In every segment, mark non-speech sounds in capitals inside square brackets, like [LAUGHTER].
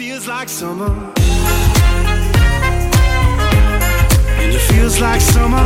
feels like summer. And it feels like summer.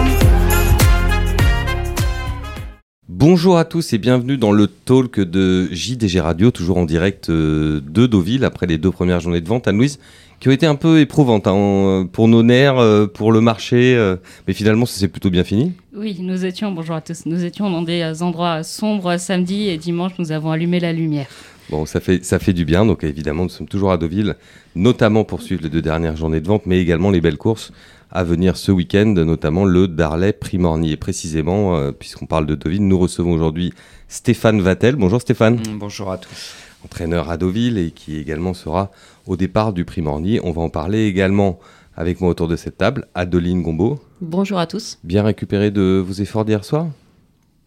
Bonjour à tous et bienvenue dans le talk de JDG Radio, toujours en direct euh, de Deauville après les deux premières journées de vente. Anne-Louise, qui ont été un peu éprouvantes hein, pour nos nerfs, euh, pour le marché, euh, mais finalement ça s'est plutôt bien fini. Oui, nous étions, bonjour à tous, nous étions dans des endroits sombres samedi et dimanche, nous avons allumé la lumière. Bon, ça fait, ça fait du bien, donc évidemment nous sommes toujours à Deauville, notamment pour suivre les deux dernières journées de vente, mais également les belles courses à venir ce week-end, notamment le Darley Primorny. Et précisément, euh, puisqu'on parle de Deauville, nous recevons aujourd'hui Stéphane Vatel. Bonjour Stéphane. Mm, Bonjour à tous. Entraîneur à Deauville et qui également sera au départ du Primorny. On va en parler également avec moi autour de cette table. Adeline Gombeau. Bonjour à tous. Bien récupéré de vos efforts d'hier soir?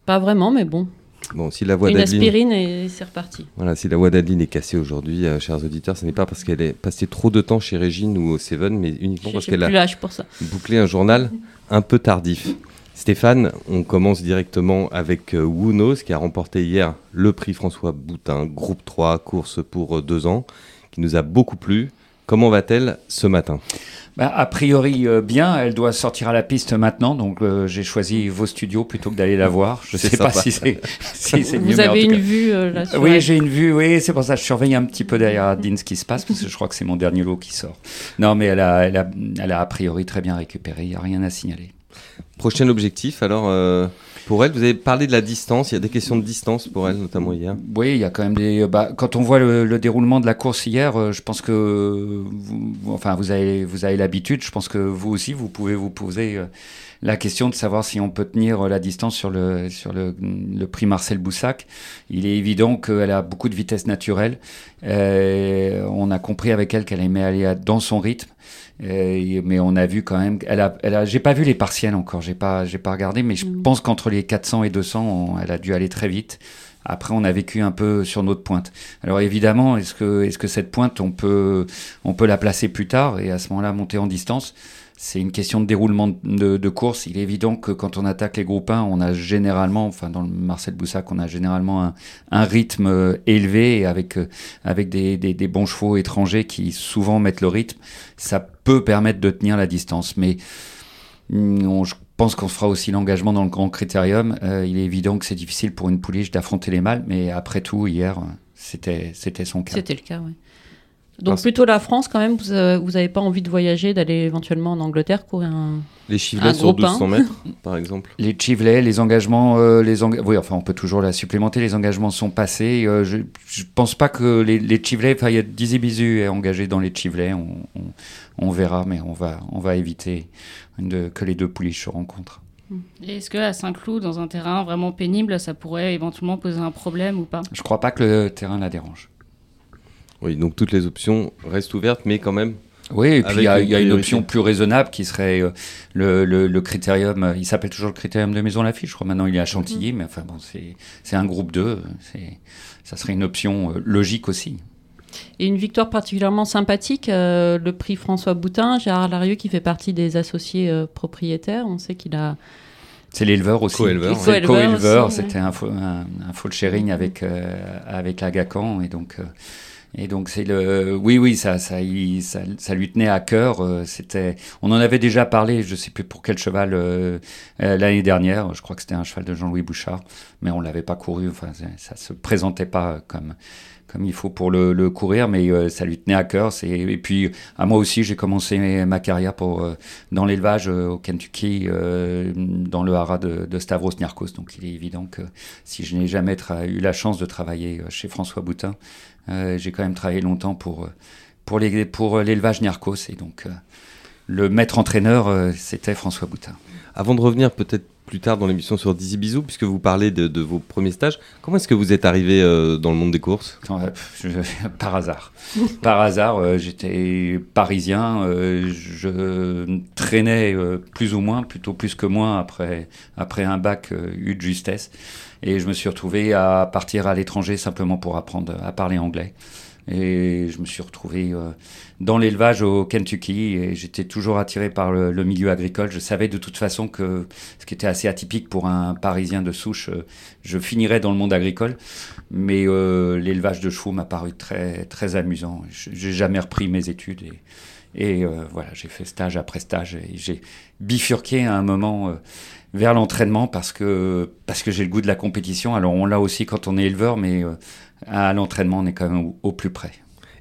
Pas vraiment, mais bon. Bon, si la voix Une d'Adeline... aspirine et c'est reparti. Voilà, si la voix d'Adeline est cassée aujourd'hui, euh, chers auditeurs, ce n'est pas parce qu'elle est passée trop de temps chez Régine ou au Seven, mais uniquement parce qu'elle a pour ça. bouclé un journal un peu tardif. Stéphane, on commence directement avec euh, qui a remporté hier le prix François Boutin, groupe 3, course pour euh, deux ans, qui nous a beaucoup plu. Comment va-t-elle ce matin? Bah, a priori euh, bien, elle doit sortir à la piste maintenant, donc euh, j'ai choisi vos studios plutôt que d'aller la voir. Je C'est sais pas si c'est [LAUGHS] si c'est mieux. Vous avez une cas- vue euh, là sur Oui, elle. j'ai une vue, oui, c'est pour ça que je surveille un petit peu derrière Dean ce qui se passe, parce que je crois que c'est mon dernier lot qui sort. Non, mais elle a, elle a, elle a a priori très bien récupéré, il n'y a rien à signaler. Prochain objectif, alors, euh, pour elle, vous avez parlé de la distance, il y a des questions de distance pour elle, notamment hier. Oui, il y a quand même des. Bah, quand on voit le, le déroulement de la course hier, euh, je pense que vous- enfin, vous avez, vous avez l'habitude. Je pense que vous aussi, vous pouvez vous poser euh, la question de savoir si on peut tenir euh, la distance sur le sur le, le prix Marcel Boussac. Il est évident qu'elle a beaucoup de vitesse naturelle. Euh, on a compris avec elle qu'elle aimait aller dans son rythme. Euh, mais on a vu quand même, elle a, elle a, j'ai pas vu les partiels encore, j'ai pas, j'ai pas regardé, mais je Mm. pense qu'entre les 400 et 200, on- elle a dû aller très vite. Après, on a vécu un peu sur notre pointe. Alors évidemment, est-ce que, est-ce que cette pointe, on peut, on peut la placer plus tard et à ce moment-là monter en distance? C'est une question de déroulement de, course. Il est évident que quand on attaque les groupes 1, on a généralement, enfin dans le Marcel Boussac, on a généralement un, rythme euh, élevé avec, euh, avec des, bons chevaux étrangers qui souvent mettent le rythme. Ça peut permettre de tenir la distance, mais mm, je pense qu'on fera aussi l'engagement dans le grand critérium. Euh, il est évident que c'est difficile pour une pouliche d'affronter les mâles, mais après tout, hier, c'était c'était son cas. C'était le cas, oui. Donc Parce- plutôt la France quand même, vous euh, vous avez pas envie de voyager, d'aller éventuellement en Angleterre courir un... Les chivelets Un sur groupe un. 1200 mètres, [LAUGHS] par exemple. Les Chivlets, les engagements, euh, les enga- oui, enfin, on peut toujours la supplémenter. Les engagements sont passés. Euh, je, je pense pas que les, les Chivlets, enfin, il y a Dizzy Bizu est engagé dans les Chivlets. On, on, on verra, mais on va, on va éviter de- que les deux pouliches se rencontrent. Est-ce qu'à Saint-Cloud, dans un terrain vraiment pénible, ça pourrait éventuellement poser un problème ou pas? Je crois pas que le terrain la dérange. Oui, donc toutes les options restent ouvertes, mais quand même. Oui, et puis il y, a- une il y a une priorité. option plus raisonnable qui serait euh, le, le, le critérium. euh, Il s'appelle toujours le critérium de Maison Lafitte. Je crois maintenant il est à Chantilly, mais enfin bon, c'est un groupe 2. C'est ça serait une option euh, logique aussi. Et une victoire particulièrement sympathique, euh, le prix François Boutin, Gérard Larieux qui fait partie des associés euh, propriétaires. On sait qu'il a... C'est l'éleveur aussi. Co-éleveur, aussi, ouais. C'était un, un, un full sharing avec euh, avec la Gacan et donc euh, et donc c'est le oui oui ça ça, ça ça lui tenait à cœur. euh, C'était on en avait déjà parlé. Je sais plus pour quel cheval euh, euh, l'année dernière. Je crois que c'était un cheval de Jean-Louis Bouchard, mais on l'avait pas couru. Enfin ça, se présentait pas comme comme il faut pour le, le courir, mais ça lui tenait à cœur. C'est et puis à moi aussi, j'ai commencé ma carrière pour dans l'élevage au Kentucky, dans le haras de, Stavros Niarchos. Donc il est évident que si je n'ai jamais eu la chance de travailler chez François Boutin, j'ai quand même travaillé longtemps pour euh, pour les pour l'élevage Niarchos et donc euh, le maître entraîneur euh, c'était François Boutin. Avant de revenir peut-être plus tard dans l'émission sur Dizzy Bisou, puisque vous parlez de, de vos premiers stages, comment est-ce que vous êtes arrivé euh, dans le monde des courses? Euh, je- [LAUGHS] par hasard. par hasard, euh, j'étais parisien, euh, je traînais euh, plus ou moins, plutôt plus que moins après, après un bac euh, eu de justesse. Et je me suis retrouvé à partir à l'étranger simplement pour apprendre à parler anglais. Et je me suis retrouvé euh, dans l'élevage au Kentucky et j'étais toujours attiré par le, milieu agricole. Je savais de toute façon que ce qui était assez atypique pour un Parisien de souche, euh, je finirais dans le monde agricole. Mais euh, l'élevage de chevaux m'a paru très, très amusant. J'ai jamais repris mes études et euh, voilà, j'ai fait stage après stage et j'ai bifurqué à un moment vers l'entraînement parce que, parce que j'ai le goût de la compétition. Alors on l'a aussi quand on est éleveur, mais à l'entraînement, on est quand même au plus près.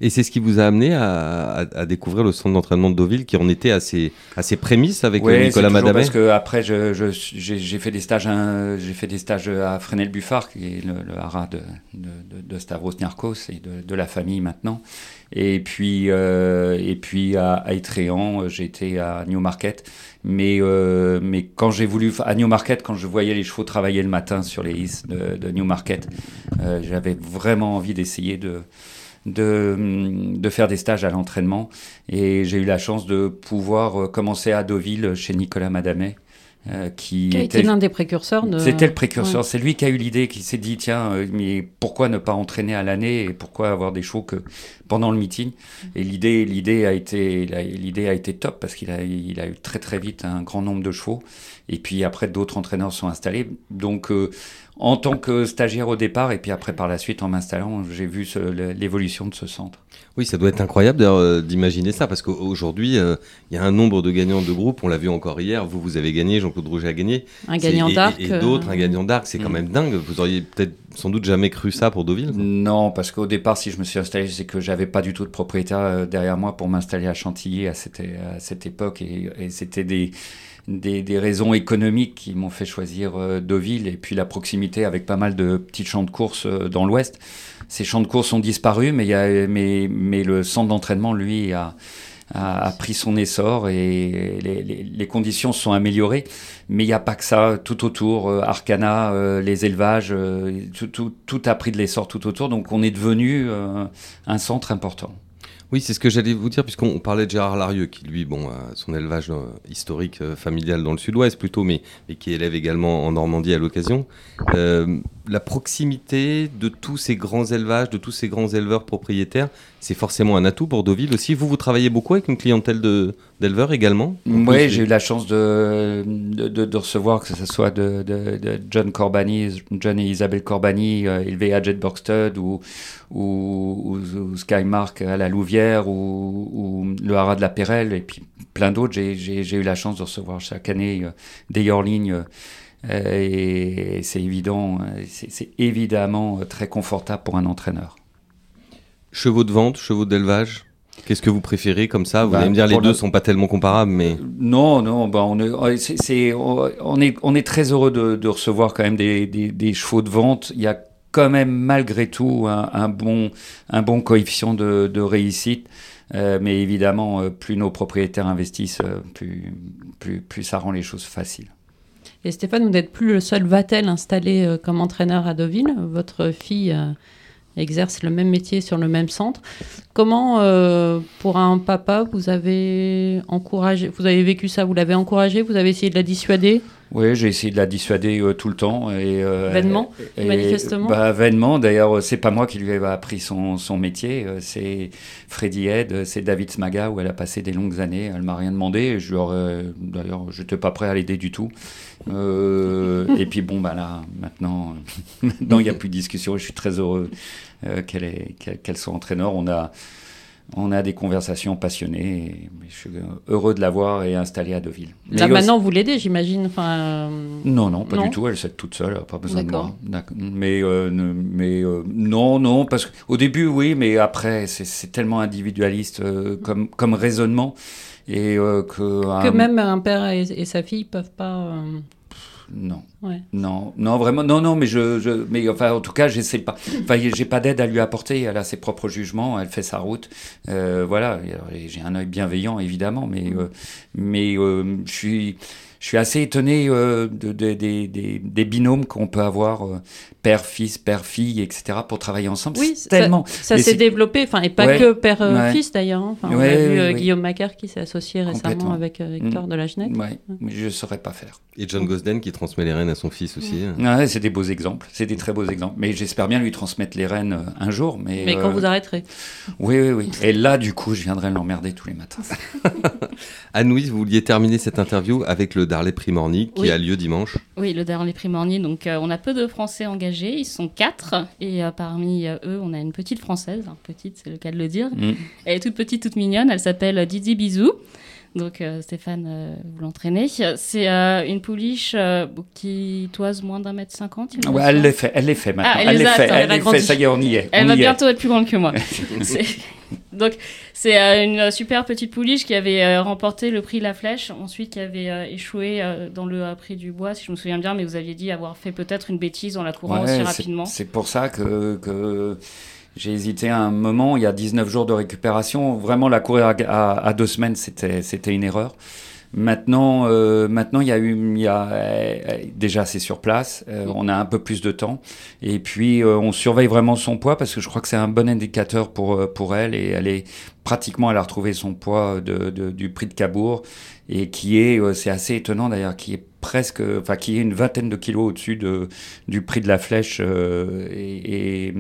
Et c'est ce qui vous a amené à, à, à découvrir le centre d'entraînement de Deauville, qui en était à ses, à ses prémices avec ouais, Nicolas Madamet. Parce que après, j'ai je, je, fait des stages, j'ai fait des stages à Fresnel Buffard, qui est le, le haras de, de, de, Stavros Niarchos et de, de, la famille maintenant. Et puis, euh, et puis à, à Étréan, j'étais à Newmarket. Mais, euh, mais quand j'ai voulu, à Newmarket, quand je voyais les chevaux travailler le matin sur les is de, de Newmarket, euh, j'avais vraiment envie d'essayer de de, de faire des stages à l'entraînement. Et j'ai eu la chance de pouvoir euh, commencer à Deauville chez Nicolas Madamet. Euh, qui, été l'un des précurseurs de... C'était le précurseur, ouais. c'est lui qui a eu l'idée, qui s'est dit tiens, euh, mais pourquoi ne pas entraîner à l'année et pourquoi avoir des chevaux que pendant le meeting? Et l'idée, l'idée a été, l'idée a été top parce qu'il a, il a eu très très vite un grand nombre de chevaux. Et puis après, d'autres entraîneurs sont installés. Donc euh, en tant que stagiaire au départ et puis après par la suite en m'installant, j'ai vu l'évolution de ce centre. Oui, ça doit être incroyable euh, d'imaginer ça parce qu'aujourd'hui, il euh, y a un nombre de gagnants de groupe, on l'a vu encore hier, vous, vous avez gagné, Jean-Claude Rouget a gagné. Un gagnant d'arc. Et, et d'autres, euh... un gagnant d'arc, c'est quand même dingue. Vous auriez peut-être sans doute jamais cru ça pour Deauville quoi. Non, parce qu'au départ, si je me suis installé, c'est que j'avais pas du tout de propriétaire derrière moi pour m'installer à Chantilly à cette, à cette époque et, et c'était des des, des, raisons économiques qui m'ont fait choisir euh, Deauville et puis la proximité avec pas mal de petits champs de course euh, dans l'ouest. Ces champs de course ont disparu, mais, y a, mais, mais le centre d'entraînement, lui, a, a, a, pris son essor et les, les, les, conditions sont améliorées. Mais il n'y a pas que ça tout autour. Euh, Arcana, euh, les élevages, euh, tout, tout, tout, a pris de l'essor tout autour. Donc on est devenu euh, un centre important. Oui, c'est ce que j'allais vous dire, puisqu'on parlait de Gérard Larieux, qui lui, bon, a son élevage euh, historique euh, familial dans le sud-ouest plutôt, mais, qui élève également en Normandie à l'occasion. Euh, la proximité de tous ces grands élevages, de tous ces grands éleveurs propriétaires, c'est forcément un atout pour Deauville aussi. Vous, vous travaillez beaucoup avec une clientèle d'éleveurs également Oui, j'ai eu la chance de, de, de, de, recevoir, que ce soit de, John Corbani, John et Isabelle Corbani, euh, élevés à ou, ou, ou, ou, Skymark à la Louvière, ou, le Haras de la Pérelle, et puis plein d'autres. J'ai eu la chance de recevoir chaque année euh, des Yorlings. Euh, et c'est évident, c'est évidemment très confortable pour un entraîneur. Chevaux de vente, chevaux d'élevage Qu'est-ce que vous préférez comme ça? Vous bah, allez me dire les deux ne sont pas tellement comparables, mais non, non, bah on est, c est, c est, on est, on est très heureux de, de recevoir quand même des, des, des, chevaux de vente. Il y a quand même malgré tout un, un bon, un bon coefficient de, de réussite. Euh, mais évidemment, euh, plus nos propriétaires investissent, euh, plus, plus, plus ça rend les choses faciles. Et Stéphane, vous n'êtes plus le seul Vatel installé euh, comme entraîneur à Deauville. Votre fille euh, exerce le même métier sur le même centre. Comment, euh, pour un papa, vous avez encouragé, vous avez vécu ça, vous l'avez encouragé, vous avez essayé de la dissuader? Oui, j'ai essayé de la dissuader euh, tout le temps. Et, euh, vainement, et, manifestement bah, Vainement, d'ailleurs, c'est pas moi qui lui ai appris son, son métier, c'est Freddy Head, c'est David Smaga, où elle a passé des longues années, elle m'a rien demandé, je d'ailleurs, j'étais pas prêt à l'aider du tout. Euh, et puis bon, bah là, maintenant, [LAUGHS] il n'y a plus de discussion, je suis très heureux qu'elle qu qu soit entraîneur. On a on a des conversations passionnées. Et je suis heureux de l'avoir et installée à Deauville. Là, aussi... maintenant, vous l'aidez, j'imagine enfin, euh... Non, non, pas non. du tout. Elle s'aide toute seule, pas besoin de moi. Mais, euh, mais euh, non, non, parce qu'au début, oui, mais après, c'est tellement individualiste euh, comme, comme raisonnement. Et que, que même un père et, et sa fille ne peuvent pas non. Ouais. Non, non, vraiment, non, non, mais je, je mais enfin, en tout cas, j'essaie pas. Enfin, j'ai pas d'aide à lui apporter. Elle a ses propres jugements, elle fait sa route. Euh, voilà, j'ai un œil bienveillant, évidemment, mais, euh, mais euh, je suis. Je suis assez étonné euh, de, de- des- binômes qu'on peut avoir, euh, père, fils, père, fille, etc., pour travailler ensemble. Oui, C'est ça- tellement. Ça s'est développé, enfin, et pas Ouais, que père-fils ouais. d'ailleurs. hein. Enfin, on Ouais, a vu euh. Guillaume Macaire qui s'est associé récemment avec euh, Hector Mm. de la Genette. Mais je saurais pas faire. Et John Gosden qui transmet les rênes à son fils aussi. Ouais, c'est des beaux exemples, c'est des très beaux exemples. Mais j'espère bien lui transmettre les rênes euh, un jour. Mais, Mais quand euh, vous arrêterez. Oui, oui, oui. Et là, du coup, je viendrai l'emmerder tous les matins. [LAUGHS] Anne-Louise, vous vouliez terminer cette interview avec le Darley Primorny qui Oui. a lieu dimanche. Oui, le dernier Primorny. Donc, euh, on a peu de Français engagés. Ils sont quatre. Et euh, parmi euh, eux, on a une petite Française. Enfin, petite, c'est le cas de le dire. Mm. Elle est toute petite, toute mignonne. Elle s'appelle Didi Bisou. Donc, euh, Stéphane, euh, vous l'entraînez. C'est euh, une pouliche euh, qui toise moins d'un mètre cinquante. Ouais, elle les fait, elle les fait maintenant. Ah, elle les les a, fait, attends, elle elle les fait. Ça y est, on y est. Elle on va est. bientôt être plus grande que moi. [LAUGHS] [LAUGHS] [LAUGHS] Donc, c'est euh, une super petite pouliche qui avait euh, remporté le prix La Flèche, ensuite qui avait euh, échoué dans le prix du bois, si je me souviens bien, mais vous aviez dit avoir fait peut-être une bêtise en la courant Ouais, aussi rapidement. C'est pour ça que, que j'ai hésité un moment. Il y a 19 jours de récupération. Vraiment, la courir à, à- à deux semaines, c'était une erreur. Maintenant, euh, maintenant, il y a eu, il y a, euh, euh, déjà, c'est sur place. euh, on a un peu plus de temps, et puis euh, on surveille vraiment son poids parce que je crois que c'est un bon indicateur pour euh, pour elle, et elle est pratiquement, elle a retrouvé son poids de, de- du prix de Cabourg, et qui est, euh, c'est assez étonnant d'ailleurs, qui est presque, enfin, qui est une vingtaine de kilos au-dessus de du prix de la flèche, euh, et, et,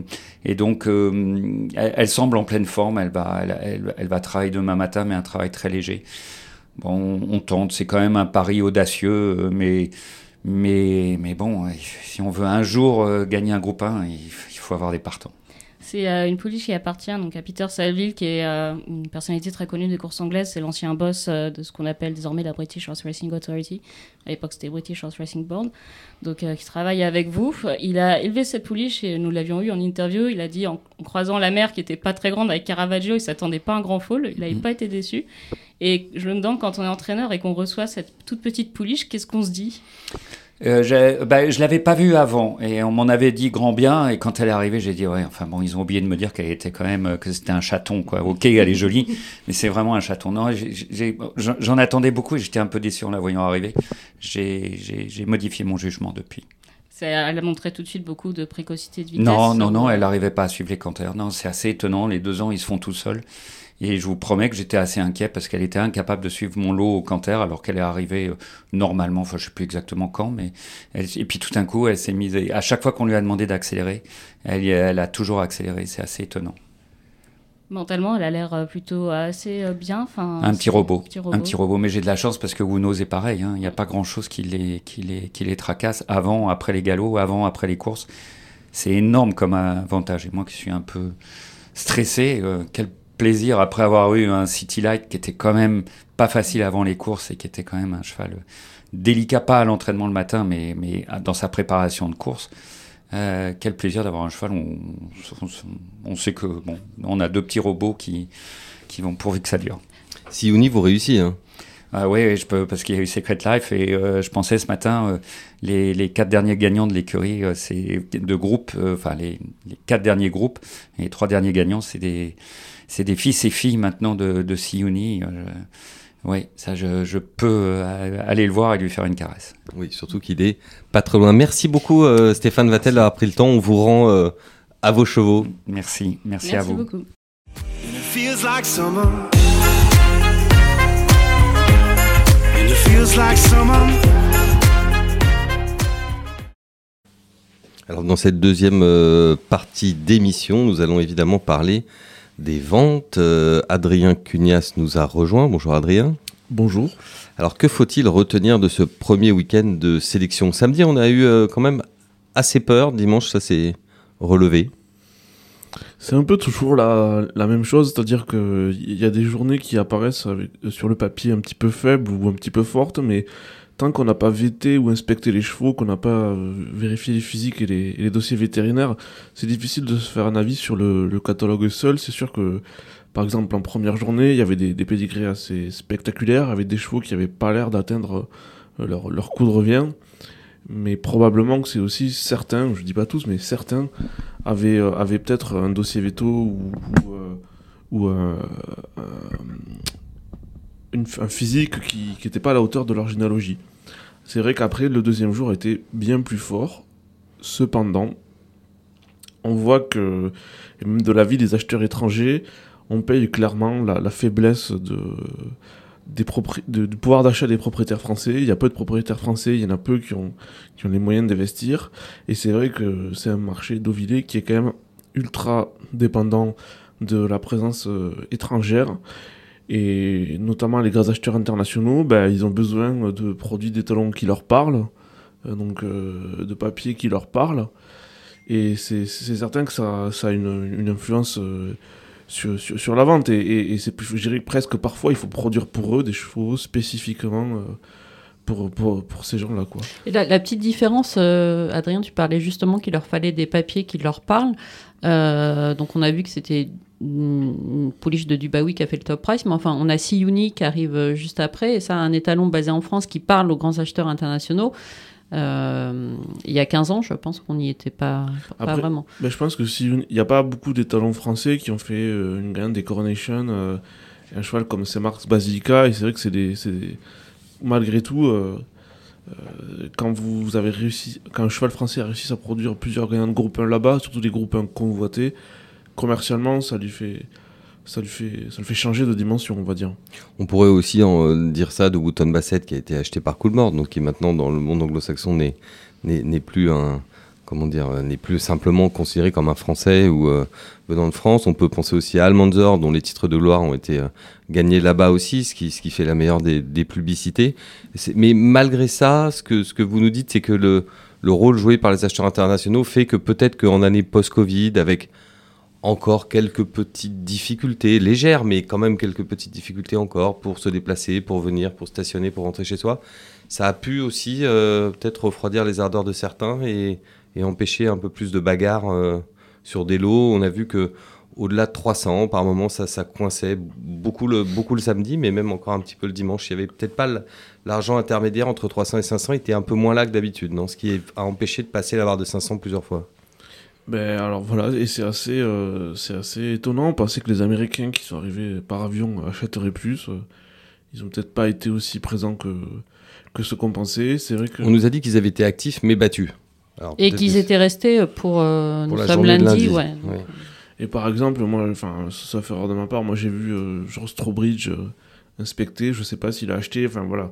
et donc euh, elle, elle semble en pleine forme. Elle va, elle, elle, elle va travailler demain matin, mais un travail très léger. Bon, on tente, c'est quand même un pari audacieux, euh, mais, mais, mais bon, euh, si on veut un jour euh, gagner un groupe 1, il, il faut avoir des partants. C'est euh, une pouliche qui appartient donc à Peter Saville, qui est euh, une personnalité très connue des courses anglaises. C'est l'ancien boss euh, de ce qu'on appelle désormais la British Horse Racing Authority. À l'époque, c'était British Horse Racing Board. Donc, qui travaille avec vous. Il a élevé cette pouliche et nous l'avions eu en interview. Il a dit, en, en croisant la mer qui était pas très grande avec Caravaggio, il s'attendait pas à un grand foal. Il n'avait Mhm. pas été déçu. Et je me demande, quand on est entraîneur et qu'on reçoit cette toute petite pouliche, qu'est-ce qu'on se dit? Euh, bah, je l'avais pas vue avant et on m'en avait dit grand bien et quand elle est arrivée j'ai dit ouais enfin bon ils ont oublié de me dire qu'elle était quand même euh, que c'était un chaton quoi. Ok elle est jolie [LAUGHS] mais c'est vraiment un chaton. Non j'en attendais beaucoup et j'étais un peu déçu en la voyant arriver. J'ai modifié mon jugement depuis. C'est- Elle a montré tout de suite beaucoup de précocité de vitesse. non non non elle n'arrivait pas à suivre les canters. Non c'est assez étonnant les deux ans ils se font tout seuls et je vous promets que j'étais assez inquiet parce qu'elle était incapable de suivre mon lot au canter alors qu'elle est arrivée euh, normalement, enfin je sais plus exactement quand, mais elle- et puis tout d'un coup elle s'est mise, à chaque fois qu'on lui a demandé d'accélérer, elle, elle a toujours accéléré, c'est assez étonnant. Mentalement, elle a l'air euh, plutôt assez euh, bien. Enfin, Un petit robot, petit robot. un petit robot, mais j'ai de la chance parce que Wuno c'est pareil, hein. il n'y a pas grand chose qui les, qui, les, qui les tracasse avant, après les galops, avant, après les courses. C'est énorme comme avantage. Et moi qui suis un peu stressé, euh, quel plaisir après avoir eu un City Light qui était quand même pas facile avant les courses et qui était quand même un cheval euh, délicat, pas à l'entraînement le matin, mais, mais dans sa préparation de course. Euh, quel plaisir d'avoir un cheval. On, on- on sait que bon, on a deux petits robots qui, qui vont pourvu que ça dure. Si Uni vous réussit, hein. Ah oui, je peux parce qu'il y a eu Secret Life et euh, je pensais ce matin euh, les, les quatre derniers gagnants de l'écurie, euh, c'est de groupes, enfin les, les quatre derniers groupes et les trois derniers gagnants, c'est des c'est des fils et filles maintenant de de Siuni. Euh, oui, ça je, je peux euh, aller le voir et lui faire une caresse. Oui, surtout qu'il est pas très loin. Merci beaucoup euh, Stéphane Vattel d'avoir pris le temps. On vous rend euh, à vos chevaux. Merci, merci, Merci à vous. beaucoup. Alors dans cette deuxième euh, partie d'émission, nous allons évidemment parler des ventes. Euh, Adrien Cunias nous a rejoint. Bonjour Adrien. Bonjour. Alors que faut-il retenir de ce premier week-end de sélection? Samedi, on a eu euh, quand même assez peur. Dimanche, ça s'est relevé. C'est un peu toujours la, la même chose, c'est-à-dire qu'il y a des journées qui apparaissent avec- sur le papier un petit peu faibles ou un petit peu fortes, mais tant qu'on n'a pas vété ou inspecté les chevaux, qu'on n'a pas euh, vérifié les physiques et les, dossiers vétérinaires, c'est difficile de se faire un avis sur le, catalogue seul. C'est sûr que, par exemple, en première journée, il y avait des, des pédigrés assez spectaculaires, avec des chevaux qui n'avaient pas l'air d'atteindre euh, leur, coup de revient. Mais probablement que c'est aussi certains, je dis pas tous, mais certains avaient, euh, avaient peut-être un dossier veto ou, ou, un physique qui n'était pas à la hauteur de leur généalogie. C'est vrai qu'après, le deuxième jour était bien plus fort. Cependant, on voit que, même de l'avis des acheteurs étrangers, on paye clairement la, faiblesse du pouvoir d'achat des propriétaires français. Il y a peu de propriétaires français, il y en a peu qui ont, les moyens d'investir. Et c'est vrai que c'est un marché d'Ovillé qui est quand même ultra dépendant de la présence euh, étrangère. Et notamment les grands acheteurs internationaux, ben, ils ont besoin de produits d'étalons qui leur parlent, euh, donc euh, de papier qui leur parlent. Et c'est certain que ça, a une, influence euh, sur, sur, la vente. Et, et, et c'est, presque parfois, il faut produire pour eux des chevaux spécifiquement pour, pour, pour ces gens-là. Quoi. Et la, petite différence, Adrien, tu parlais justement qu'il leur fallait des papiers qui leur parlent. Donc on a vu que c'était pouliche de Dubaoui qui a fait le top price, mais enfin on a Siyuni qui arrive juste après, et ça un étalon basé en France qui parle aux grands acheteurs internationaux. Euh, il y a 15 ans, je pense qu'on n'y était pas, pas Après, vraiment. Ben, je pense que si il n'y a pas beaucoup d'étalons français qui ont fait euh, une gagne des Coronation, euh, un cheval comme Saint-Marc's Basilica, et c'est vrai que c'est des, c'est des- malgré tout, quand vous avez réussi, quand un cheval français a réussi à produire plusieurs gagnants de groupe 1 là-bas, surtout des groupes 1 convoités, commercialement, ça lui fait, ça lui fait, ça le fait changer de dimension, on va dire. On pourrait aussi en, euh, dire ça de Wooton Bassett qui a été acheté par Coolmore, donc qui maintenant dans le monde anglo-saxon n'est n'est plus un comment dire euh, n'est plus simplement considéré comme un Français ou euh, venant de France. On peut penser aussi à Almanzor dont les titres de gloire ont été gagnés là-bas aussi, ce qui ce qui fait la meilleure des, des publicités. Mais malgré ça, ce que ce que vous nous dites, c'est que le le rôle joué par les acheteurs internationaux fait que peut-être qu'en année post-Covid, avec encore quelques petites difficultés, légères, mais quand même quelques petites difficultés encore pour se déplacer, pour venir, pour stationner, pour rentrer chez soi. Ça a pu aussi euh, peut-être refroidir les ardeurs de certains et, et empêcher un peu plus de bagarres euh, sur des lots. On a vu que au-delà de 300, par moment, ça, ça coinçait beaucoup le, beaucoup le samedi, mais même encore un petit peu le dimanche. Il y avait peut-être pas l'argent intermédiaire entre 300 et 500 était un peu moins là que d'habitude, non? Ce qui a empêché de passer la barre de 500 plusieurs fois. Ben alors voilà, et c'est assez, euh, c'est assez étonnant. On pensait que les Américains qui sont arrivés par avion achèteraient plus. euh, ils ont peut-être pas été aussi présents que, que ce qu'on pensait. C'est vrai que. On nous a dit qu'ils avaient été actifs mais battus. Alors, Et qu'ils que- étaient restés pour, euh, Pour nous la sommes journée de lundi, lundi. ouais. Ouais. Et par exemple, moi, enfin, ça fait erreur de ma part, moi j'ai vu euh, George Strobridge euh, inspecter, je sais pas s'il a acheté, enfin voilà.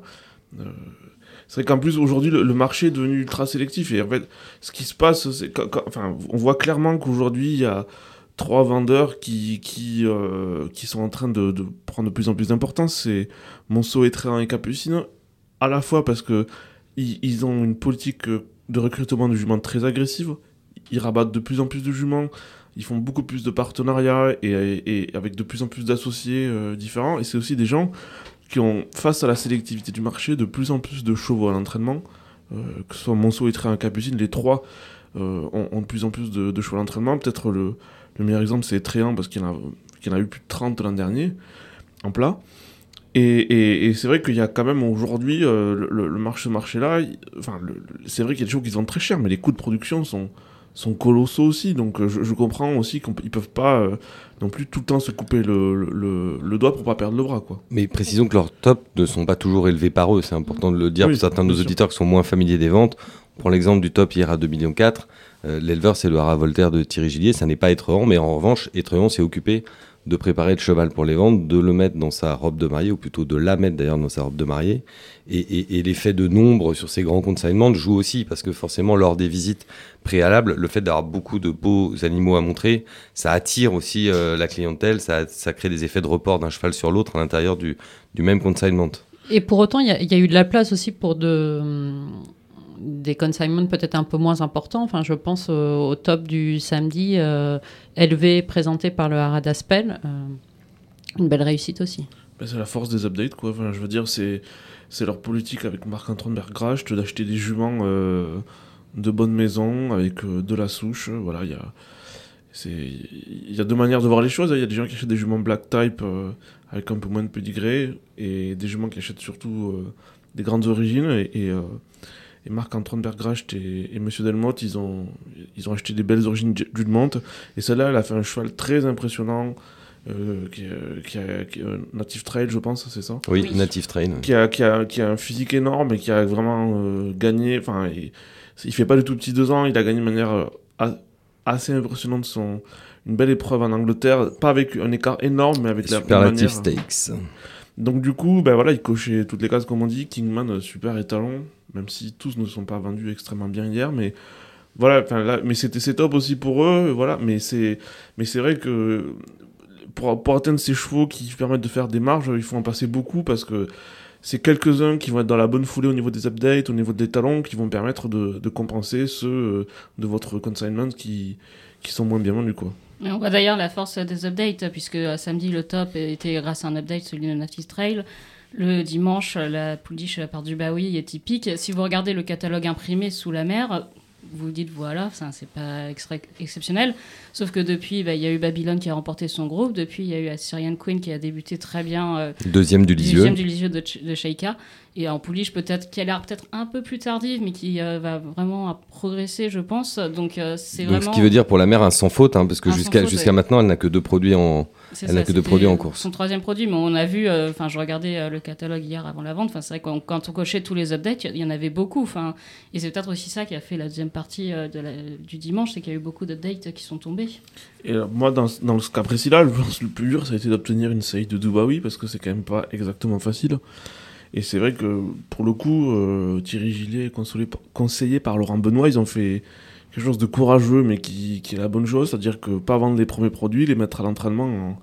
C'est vrai qu'en plus aujourd'hui le, marché est devenu ultra sélectif. Et en fait ce qui se passe, c'est enfin, on voit clairement qu'aujourd'hui il y a trois vendeurs qui, qui, euh, qui sont en train de, prendre de plus en plus d'importance, c'est Monceau, Etréan et Capucine, à la fois parce que ils, ils ont une politique de recrutement de juments très agressive, ils rabattent de plus en plus de juments, ils font beaucoup plus de partenariats et, et- et avec de plus en plus d'associés euh, différents. Et c'est aussi des gens qui ont, face à la sélectivité du marché, de plus en plus de chevaux à l'entraînement. Euh, que ce soit Monceau, Etréan, Capucine, les trois euh, ont, de plus en plus de, chevaux à l'entraînement. Peut-être le, le meilleur exemple, c'est Etréan, parce qu'il en en a eu plus de 30 l'an dernier, en plat. Et, et- et c'est vrai qu'il y a quand même aujourd'hui, euh, le, marché, ce marché-là, enfin, c'est vrai qu'il y a des choses qui sont très chères, mais les coûts de production sont, sont colossaux aussi. Donc euh, je, je comprends aussi qu'ils ne peuvent pas euh, non plus tout le temps se couper le, le, le doigt pour pas perdre le bras. Quoi. Mais précisons que leurs tops ne sont pas toujours élevés par eux. C'est important de le dire Oui, pour certains de nos auditeurs qui sont moins familiers des ventes. On prend l'exemple du top hier à 2,4 millions. Euh, L'éleveur, c'est le Hara Voltaire de Thierry Gillier. Ça n'est pas Étrehan, mais en revanche, Étrehan s'est occupé de préparer le cheval pour les ventes, de le mettre dans sa robe de mariée, ou plutôt de la mettre d'ailleurs dans sa robe de mariée. Et, et- et l'effet de nombre sur ces grands consignments joue aussi, parce que forcément, lors des visites préalables, le fait d'avoir beaucoup de beaux animaux à montrer, ça attire aussi euh, la clientèle, ça, ça crée des effets de report d'un cheval sur l'autre à l'intérieur du, du même consignment. Et pour autant, il y, y a eu de la place aussi pour de, des consignments peut-être un peu moins importants. Enfin, je pense euh, au top du samedi, euh, élevé, présenté par le Harad Aspel. euh, une belle réussite aussi. Ben, c'est la force des updates. Quoi. Je veux dire, c'est, leur politique avec Marc-Antoine Bergracht d'acheter des juments euh, de bonne maison avec euh, de la souche. Voilà, il y a. Deux manières de voir les choses. Il y a des gens qui achètent des juments black type euh, avec un peu moins de pédigré et des juments qui achètent surtout euh, des grandes origines. Et, euh, et Marc-Antoine Bergracht et, et Monsieur Delmotte, ils ont, ils ont acheté des belles origines Ju- Judmont. Et celle-là, elle a fait un cheval très impressionnant euh, qui, est- qui a, qui est, euh, Native Trail, je pense, c'est ça? Oui. Native Train. qui a, qui, a, qui a un physique énorme et qui a vraiment euh, gagné. Enfin, il, il fait pas du tout petit deux ans, il a gagné de manière euh, a- assez impressionnante son, une belle épreuve en Angleterre, pas avec un écart énorme, mais avec la Superlative manière- Stakes. Donc du coup, ben voilà, il cochait toutes les cases comme on dit. Kingman, euh, super étalon, même si tous ne sont pas vendus extrêmement bien hier, mais voilà, mais c'était c'est top aussi pour eux, voilà. Mais c'est, mais c'est vrai que pour, pour atteindre ces chevaux qui permettent de faire des marges, il faut en passer beaucoup parce que c'est quelques-uns qui vont être dans la bonne foulée au niveau des updates, au niveau des talons, qui vont permettre de, de compenser ceux euh, de votre consignment qui, qui sont moins bien vendus, quoi. On voit d'ailleurs la force des updates, puisque euh, samedi, le top était grâce à un update, celui de Native Trail. Le dimanche, la pouliche de la part du Baoui est typique. Si vous regardez le catalogue imprimé sous la mer, vous vous dites voilà, ça c'est pas extra- exceptionnel. Sauf que depuis, bah, il y a eu Babylone qui a remporté son groupe. Depuis, il y a eu Assyrian Queen qui a débuté très bien euh, Deuxième du Lisieux. deuxième du Lisieux de, de Sheikha. Et en pouliche, peut-être, qui a l'air peut-être un peu plus tardive, mais qui euh, va vraiment progresser, je pense. Donc, euh, c'est Donc, vraiment. ce qui veut dire pour la mère un sans faute, hein, parce que jusqu'à jusqu'à ouais. maintenant, elle n'a que deux produits en. C'est Elle n'a que deux produits en course. Son troisième produit, mais on a vu, euh, enfin, je regardais euh, le catalogue hier avant la vente. Enfin, c'est vrai que quand- on cochait tous les updates, il y en avait beaucoup. Enfin, et c'est peut-être aussi ça qui a fait la deuxième partie euh, de la- du dimanche, c'est qu'il y a eu beaucoup d'updates qui sont tombés. Et moi, dans, ce- dans ce cas précis-là, je pense que le plus dur, ça a été d'obtenir une série de Dubaoui, parce que c'est quand même pas exactement facile. Et c'est vrai que, pour le coup, euh, Thierry Gillet, consolé- conseillé par Laurent Benoît, ils ont fait quelque chose de courageux, mais qui, qui est la bonne chose, c'est-à-dire que pas vendre les premiers produits, les mettre à l'entraînement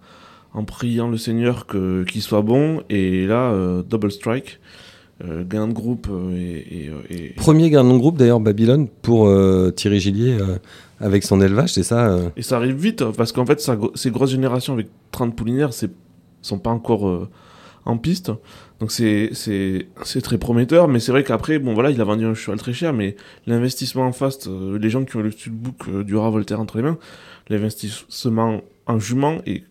en, en priant le Seigneur que- qu'il soit bon, et là, euh, double strike, euh, gain de groupe euh, et... et, et- Premier gagnant de groupe d'ailleurs, Babylone, pour euh, Thierry Gillier avec son élevage, c'est ça Et ça arrive vite, parce qu'en fait, ça- ces grosses générations avec 30 poulinières, c'est sont pas encore en piste. Donc c'est c'est très prometteur, mais c'est vrai qu'après, bon voilà, il a vendu un cheval très cher, mais l'investissement en face, euh, les gens qui ont le studbook euh, du rat Voltaire entre les mains, l'investissement en jument est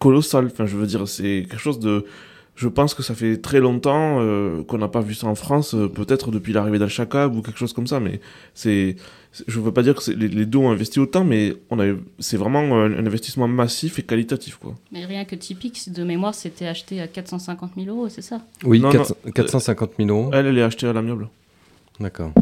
colossal. Enfin, je veux dire, c'est quelque chose de... Je pense que ça fait très longtemps euh, qu'on n'a pas vu ça en France, euh, peut-être depuis l'arrivée d'Al-Shakab ou quelque chose comme ça, mais c'est... Je veux pas dire que les, les deux ont investi autant, mais on a, c'est vraiment un, un investissement massif et qualitatif, quoi. Mais rien que typique, de mémoire, c'était acheté à 450 000 euros, c'est ça? Oui, Non, 400 450 000 euros. Elle, elle est achetée à l'amiable. D'accord.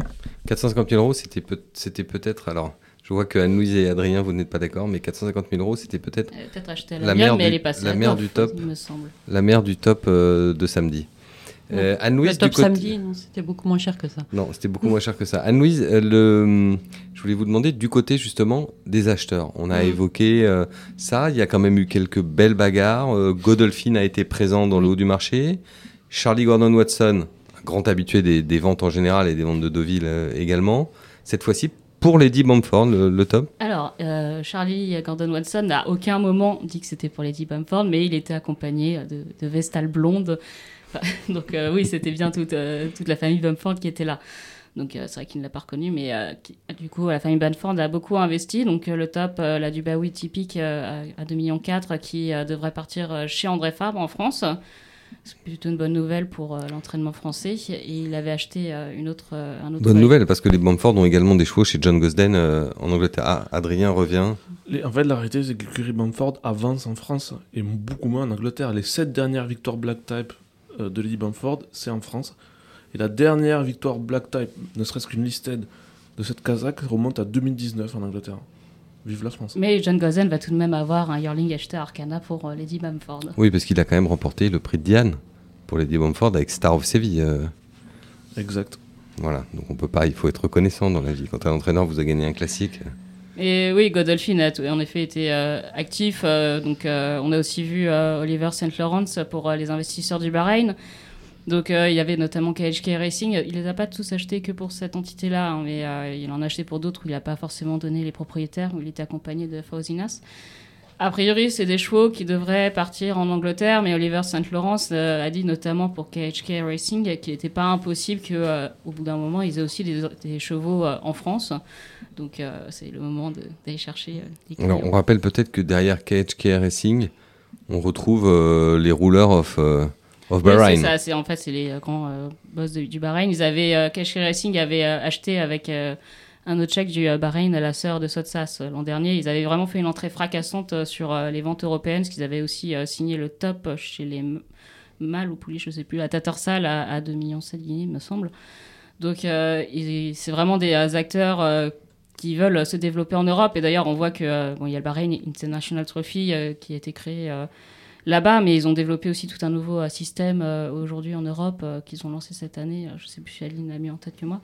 450 000 euros, c'était peut- c'était peut-être. Alors, je vois que Anne-Louise et Adrien, vous n'êtes pas d'accord, mais 450 000 euros, c'était peut-être à La la, mère mais du- elle est passée la mère du top. il me semble. la mère du top euh, de samedi. Euh, Le Anne-Louise, du top côté- samedi, non, c'était beaucoup moins cher que ça. Non, c'était beaucoup moins cher que ça. Anne-Louise, euh, le... je voulais vous demander du côté justement des acheteurs. On a Mm. évoqué euh, ça, il y a quand même eu quelques belles bagarres. Euh, Godolphin a été présent dans le haut du marché. Charlie Gordon-Watson, un grand habitué des, des ventes en général et des ventes de Deauville euh, également. Cette fois-ci, pour Lady Bamford, le, le top. Alors, euh, Charlie Gordon Watson n'a aucun moment dit que c'était pour Lady Bamford, mais il était accompagné de, Vestal blonde. [LAUGHS] Donc euh, oui, c'était bien toute, euh, toute la famille Bamford qui était là. Donc c'est vrai qu'il ne l'a pas reconnu, mais qui- du coup, la famille Bamford a beaucoup investi. Donc le top, la Dubaoui typique à, à 2,4 millions qui devrait partir chez André Fabre en France. C'est plutôt une bonne nouvelle pour euh, l'entraînement français. Et il avait acheté euh, une autre, euh, un autre Bonne nouvelle, parce que les Bamford ont également des chevaux chez John Gosden euh, en Angleterre. Ah, Adrien revient. Les- en fait, la réalité, c'est que l'écurie Bamford avance en France et beaucoup moins en Angleterre. Les sept dernières victoires Black Type euh, de Lady Bamford, c'est en France. Et la dernière victoire Black Type, ne serait-ce qu'une listed de cette Kazakh, remonte à 2019 en Angleterre. Vive la France. Mais John Gozen va tout de même avoir un yearling acheté à Arcana pour euh, Lady Bamford. Oui, parce qu'il a quand même remporté le prix de Diane pour Lady Bamford avec Star of Seville. euh, Exact. Voilà, donc on peut pas, il faut être reconnaissant dans la vie. Quand un entraîneur vous a gagné un classique, Et oui, Godolphin a en effet été euh, actif. euh, donc, euh, on a aussi vu euh, Oliver St. Lawrence pour euh, les investisseurs du Bahreïn. Donc, euh, il y avait notamment KHK Racing. Il les a pas tous achetés que pour cette entité-là, hein, mais euh, il en a acheté pour d'autres où il n'a pas forcément donné les propriétaires, où il était accompagné de Fauzinas. A priori, c'est des chevaux qui devraient partir en Angleterre, mais Oliver St. Lawrence euh, a dit notamment pour KHK Racing qu'il n'était pas impossible que, euh, au bout d'un moment, ils aient aussi des, des chevaux en France. Donc, c'est le moment de- d'aller chercher des. Alors, on rappelle peut-être que derrière KHK Racing, on retrouve les rouleurs of, of Bahrain. ça, en fait c'est les euh, grands euh, boss de- du Bahreïn. Ils avaient euh, KHK Racing avait euh, acheté avec euh, un autre chèque du euh, Bahreïn à la sœur de Sotsas. Euh, L'an dernier, ils avaient vraiment fait une entrée fracassante euh, sur euh, les ventes européennes, parce qu'ils avaient aussi euh, signé le top chez les mâles ou poulies, je sais plus, à Tatarsal à, à 2 millions 7 guinées, me semble. Donc euh, c'est vraiment des euh, acteurs euh, qui veulent se développer en Europe. Et d'ailleurs, on voit que euh, bon, il y a le Bahreïn International Trophy euh, qui a été créé euh, là-bas, mais ils ont développé aussi tout un nouveau euh, système euh, aujourd'hui en Europe euh, qu'ils ont lancé cette année. Je sais plus si Aline l'a mis en tête que moi.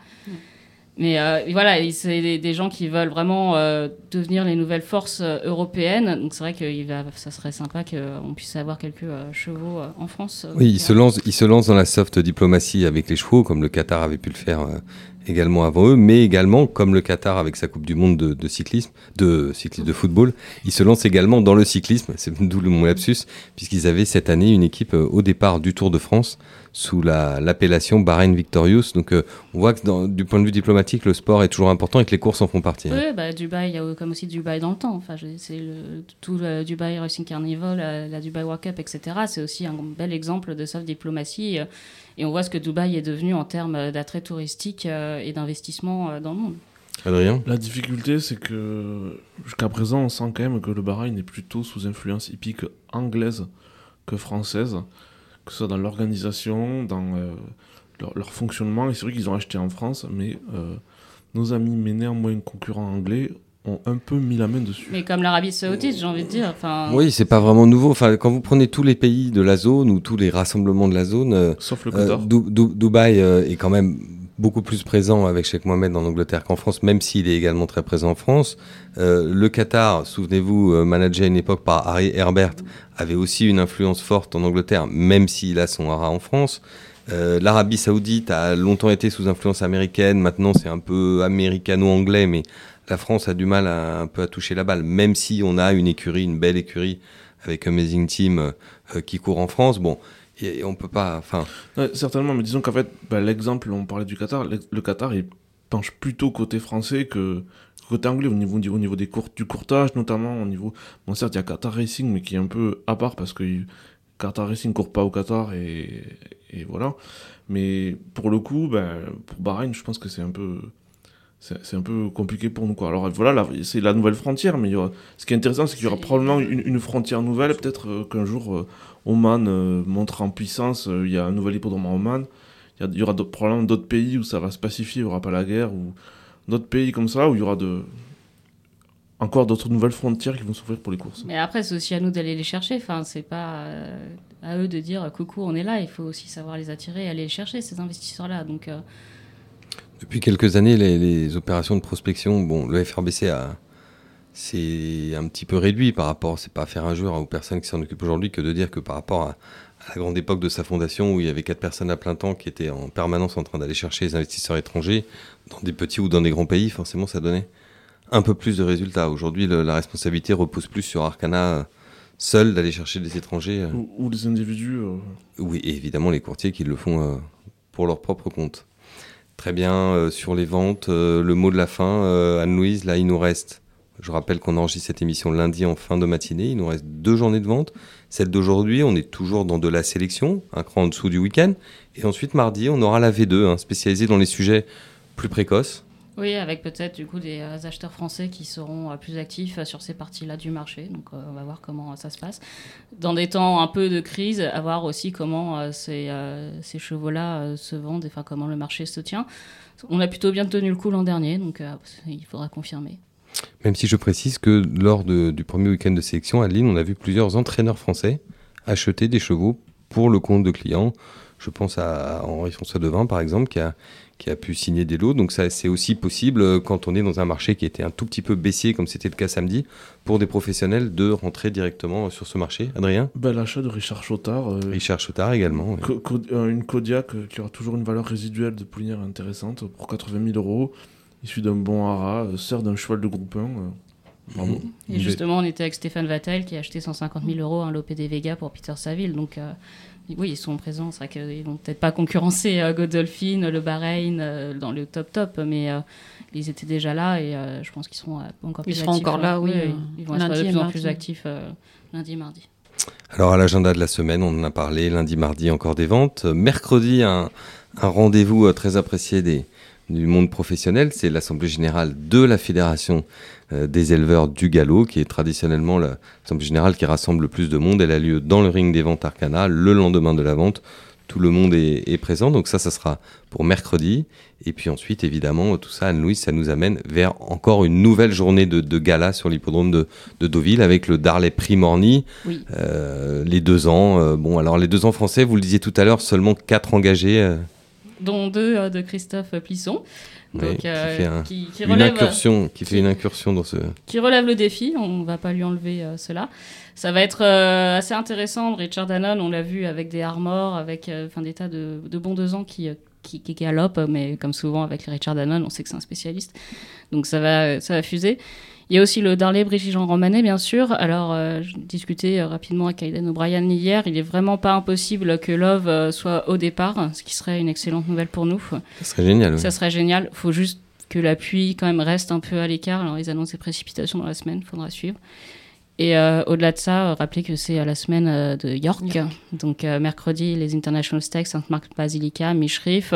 Mais euh, voilà, c'est des, des gens qui veulent vraiment euh, devenir les nouvelles forces euh, européennes. Donc c'est vrai que il va, ça serait sympa qu'on puisse avoir quelques euh, chevaux euh, en France. Oui, il qui- se lance, il se lance dans la soft diplomatie avec les chevaux, comme le Qatar avait pu le faire euh, également avant eux, mais également comme le Qatar avec sa Coupe du Monde de, cyclisme, de cyclisme de football, il se lance également dans le cyclisme. C'est [LAUGHS] d'où mon lapsus, puisqu'ils avaient cette année une équipe euh, au départ du Tour de France sous la- l'appellation Bahreïn Victorious. Donc euh, on voit que du point de vue diplomatique, le sport est toujours important et que les courses en font partie. hein. Oui, bah, Dubaï, il y a comme aussi Dubaï dans le temps. Enfin, c'est tout le Dubaï Racing Carnival, la, la Dubaï World Cup, etc. C'est aussi un bel exemple de soft diplomatie. euh, Et on voit ce que Dubaï est devenu en termes d'attrait touristique euh, et d'investissement euh, dans le monde. Adrien? La difficulté, c'est que jusqu'à présent, on sent quand même que le Bahreïn est plutôt sous influence hippique anglaise que française, que ce soit dans l'organisation, dans euh, leur, leur fonctionnement. Et c'est vrai qu'ils ont acheté en France, mais euh, nos amis, mais néanmoins concurrents anglais, ont un peu mis la main dessus. Mais comme l'Arabie Saoudite, j'ai envie de dire. Enfin, Oui, c'est pas vraiment nouveau. Enfin, quand vous prenez tous les pays de la zone ou tous les rassemblements de la zone, euh, Sauf le Euh, Qatar. Dou- Dou- Dubaï euh, est quand même beaucoup plus présent avec Sheikh Mohamed en Angleterre qu'en France, même s'il est également très présent en France. Euh, le Qatar, souvenez-vous, euh, managé à une époque par Harry Herbert, avait aussi une influence forte en Angleterre, même s'il a son hara en France. Euh, L'Arabie Saoudite a longtemps été sous influence américaine, maintenant c'est un peu américano-anglais, mais la France a du mal à, un peu à toucher la balle, même si on a une écurie, une belle écurie avec Amazing Team euh, euh, qui court en France. Bon, et, et on peut pas, enfin, certainement, mais disons qu'en fait, bah, l'exemple, on parlait du Qatar, le Qatar, il penche plutôt côté français que côté anglais au niveau, au niveau des du courtage, notamment au niveau. Bon, certes, il y a Qatar Racing, mais qui est un peu à part parce que Qatar Racing court pas au Qatar et, et voilà. Mais pour le coup, bah, pour Bahreïn, je pense que c'est un peu. C'est un peu compliqué pour nous. Quoi. Alors voilà, là, c'est la nouvelle frontière, mais il y aura... ce qui est intéressant, c'est qu'il y aura probablement une, une frontière nouvelle. Peut-être euh, qu'un jour, euh, Oman euh, montre en puissance, euh, il y a un nouvel hippodrome à Oman. Il y, aura probablement d'autres pays où ça va se pacifier, il n'y aura pas la guerre, ou d'autres pays comme ça où il y aura de... encore d'autres nouvelles frontières qui vont s'ouvrir pour les courses. Mais après, c'est aussi à nous d'aller les chercher. Enfin, c'est pas à eux de dire coucou, on est là. Il faut aussi savoir les attirer et aller les chercher, ces investisseurs-là. Donc, Depuis quelques années, les, les opérations de prospection, bon, le FRBC a, c'est un petit peu réduit par rapport, c'est pas faire injure aux personnes qui s'en occupent aujourd'hui que de dire que par rapport à, à la grande époque de sa fondation où il y avait quatre personnes à plein temps qui étaient en permanence en train d'aller chercher les investisseurs étrangers dans des petits ou dans des grands pays, forcément ça donnait un peu plus de résultats. Aujourd'hui, la responsabilité repose plus sur Arcana euh, seul d'aller chercher des étrangers. euh, Ou, ou les individus. euh, oui, et évidemment les courtiers qui le font euh, pour leur propre compte. Très bien, euh, sur les ventes, euh, le mot de la fin, euh, Anne-Louise, là il nous reste, je rappelle qu'on enregistre cette émission lundi en fin de matinée, il nous reste deux journées de vente. Celle d'aujourd'hui, on est toujours dans de la sélection, un cran en dessous du week-end. Et ensuite, mardi, on aura la V2, hein, spécialisée dans les sujets plus précoces. Oui, avec peut-être du coup des euh, acheteurs français qui seront euh, plus actifs euh, sur ces parties-là du marché. Donc, on va voir comment ça se passe. Dans des temps un peu de crise, à voir aussi comment ces, ces chevaux-là se vendent, enfin comment le marché se tient. On a plutôt bien tenu le coup l'an dernier, donc il faudra confirmer. Même si je précise que lors du premier week-end de sélection à Lille, on a vu plusieurs entraîneurs français acheter des chevaux pour le compte de clients. Je pense à Henri-François Devin, par exemple, qui a, qui a pu signer des lots. Donc ça, c'est aussi possible euh, quand on est dans un marché qui était un tout petit peu baissier, comme c'était le cas samedi, pour des professionnels de rentrer directement sur ce marché. Adrien? Bah, L'achat de Richard Chotard. euh, Richard Chotard également. oui. Co- co- euh, une Kodiak euh, qui aura toujours une valeur résiduelle de poulinière intéressante pour 80 000 euros, issue d'un bon hara, euh, sœur d'un cheval de groupe 1. euh, bravo. Et justement, on était avec Stéphane Vattel qui a acheté 150 000 euros un Lopé des Vega pour Peter Saville. Donc, euh, oui, ils sont présents. C'est vrai qu'ils vont peut-être pas concurrencer euh, Godolphin, le Bahreïn euh, dans le top top, mais euh, ils étaient déjà là et euh, je pense qu'ils seront euh, encore Ils plus seront actifs, encore là, oui, euh, Ils vont être lundi de et plus en mardi. plus actifs euh, lundi et mardi. Alors à l'agenda de la semaine, on en a parlé lundi, mardi encore des ventes. Mercredi, un, un rendez-vous euh, très apprécié des, du monde professionnel. C'est l'Assemblée générale de la Fédération des éleveurs du galop, qui est traditionnellement l'Assemblée générale qui rassemble le plus de monde. Elle a lieu dans le ring des ventes Arcana le lendemain de la vente. Tout le monde est, est présent, donc ça, ça sera pour mercredi. Et puis ensuite, évidemment, tout ça, Anne-Louise, ça nous amène vers encore une nouvelle journée de, de gala sur l'hippodrome de, de Deauville avec le Darley Prix Morny. Oui. Euh, les deux ans, euh, bon, alors les deux ans français, vous le disiez tout à l'heure, seulement quatre engagés. euh, dont deux euh, de Christophe Plisson. Donc, qui euh, fait un- qui, qui une relève, incursion, qui fait une incursion dans ce. qui relève le défi. On va pas lui enlever euh, cela. Ça va être euh, assez intéressant. Richard Danone, on l'a vu avec des armors, avec euh, enfin des tas de, de bons deux ans qui, euh, qui, qui galopent, mais comme souvent avec Richard Danone, on sait que c'est un spécialiste. Donc ça va, ça va fuser. Il y a aussi le Darley Brigitte Jean Romanet, bien sûr. Alors, euh, je discutais euh, rapidement avec Aiden O'Brien hier. Il est vraiment pas impossible que Love euh, soit au départ, ce qui serait une excellente nouvelle pour nous. Ça serait génial. ouais. Ça serait génial. faut juste que la pluie quand même reste un peu à l'écart. Alors ils annoncent des précipitations dans la semaine, faudra suivre. Et euh, au-delà de ça, euh, rappelez que c'est à la semaine euh, de York. Donc euh, mercredi, les International Stakes, Sainte-Marthe Basilica, Michriff.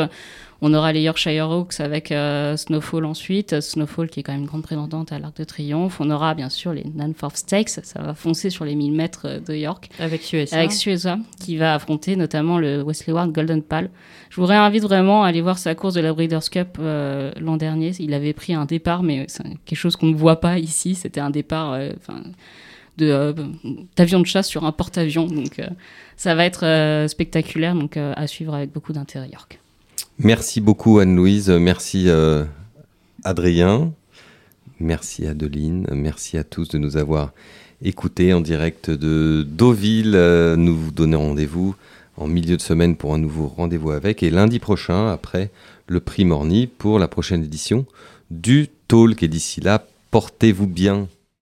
On aura les Yorkshire Oaks avec euh, Snowfall ensuite. Snowfall qui est quand même une grande prétendante à l'Arc de Triomphe. On aura bien sûr les Nanforth Stakes. Ça va foncer sur les 1000 mètres de York Avec USA. avec Sueza, qui va affronter notamment le Wesley Ward Golden Pal. Je vous réinvite vraiment à aller voir sa course de la Breeders' Cup euh, l'an dernier. Il avait pris un départ, mais c'est quelque chose qu'on ne voit pas ici. C'était un départ euh, enfin, de euh, d'avion de chasse sur un porte-avions. Donc ça va être spectaculaire, donc à suivre avec beaucoup d'intérêt York. Merci beaucoup Anne-Louise, merci euh, Adrien, merci Adeline, merci à tous de nous avoir écoutés en direct de Deauville. Euh, Nous vous donnons rendez-vous en milieu de semaine pour un nouveau rendez-vous avec et lundi prochain après le prix Morny pour la prochaine édition du Talk. Et d'ici là, portez-vous bien.